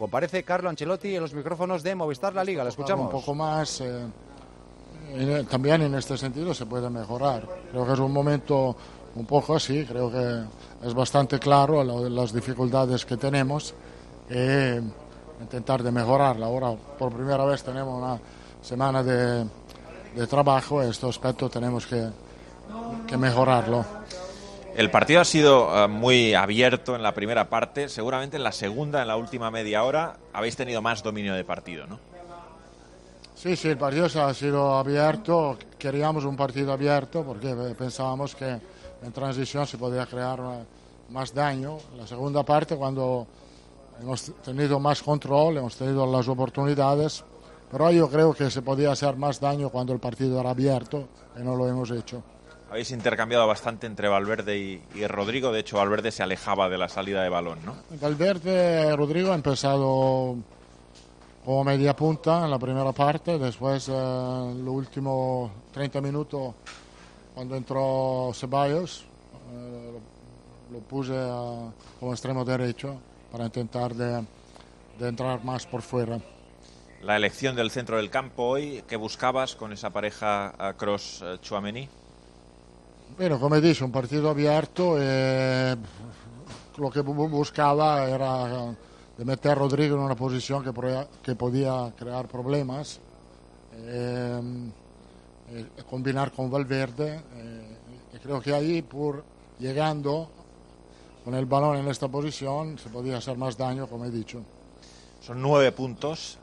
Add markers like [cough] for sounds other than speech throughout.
Comparece Carlo Ancelotti en los micrófonos de Movistar La Liga. Lo escuchamos. Un poco más. Eh, también en este sentido se puede mejorar. Creo que es un momento un poco así. Creo que es bastante claro las dificultades que tenemos e intentar de mejorarla. Ahora, por primera vez, tenemos una semana de, de trabajo este aspecto tenemos que, que mejorarlo. El partido ha sido eh, muy abierto en la primera parte, seguramente en la segunda, en la última media hora, habéis tenido más dominio de partido, ¿no? Sí, sí, el partido ha sido abierto, queríamos un partido abierto porque pensábamos que en transición se podía crear más daño. La segunda parte, cuando hemos tenido más control, hemos tenido las oportunidades, pero yo creo que se podía hacer más daño cuando el partido era abierto y no lo hemos hecho. Habéis intercambiado bastante entre Valverde y, Rodrigo. De hecho, Valverde se alejaba de la salida de balón, ¿no? Valverde, Rodrigo ha empezado como media punta en la primera parte. Después, en eh, los últimos 30 minutos, cuando entró Ceballos, eh, lo, puse como extremo derecho para intentar de, de entrar más por fuera la elección del centro del campo hoy. ¿Qué buscabas con esa pareja Cross-Chuamení? Bueno, como he dicho, un partido abierto. Eh, lo que buscaba era de meter a Rodrigo en una posición que, que podía crear problemas, eh, eh, combinar con Valverde. y creo que ahí, por llegando con el balón en esta posición, se podía hacer más daño, como he dicho. Son nueve puntos.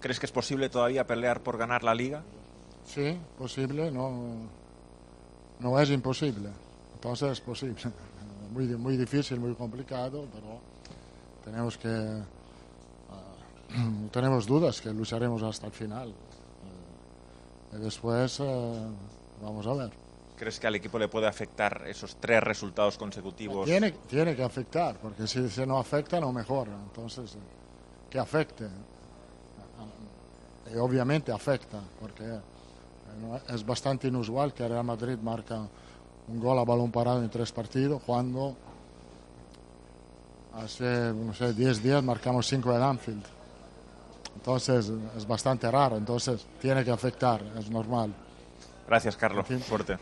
¿Crees que es posible todavía pelear por ganar la liga? Sí, posible. No, no es imposible. Entonces es posible. [laughs] Muy, muy difícil, muy complicado, pero tenemos que. Uh, [clears throat] tenemos dudas que lucharemos hasta el final. Uh, y después uh, vamos a ver. ¿Crees que al equipo le puede afectar esos tres resultados consecutivos? Tiene, tiene que afectar, porque si, si no afecta no mejora. Entonces, que afecte. Y obviamente afecta, porque es bastante inusual que Real Madrid marca un gol a balón parado en tres partidos cuando hace, no sé, 10 días marcamos 5 en Anfield. Entonces es bastante raro, entonces tiene que afectar, es normal. Gracias, Carlos. Fuerte.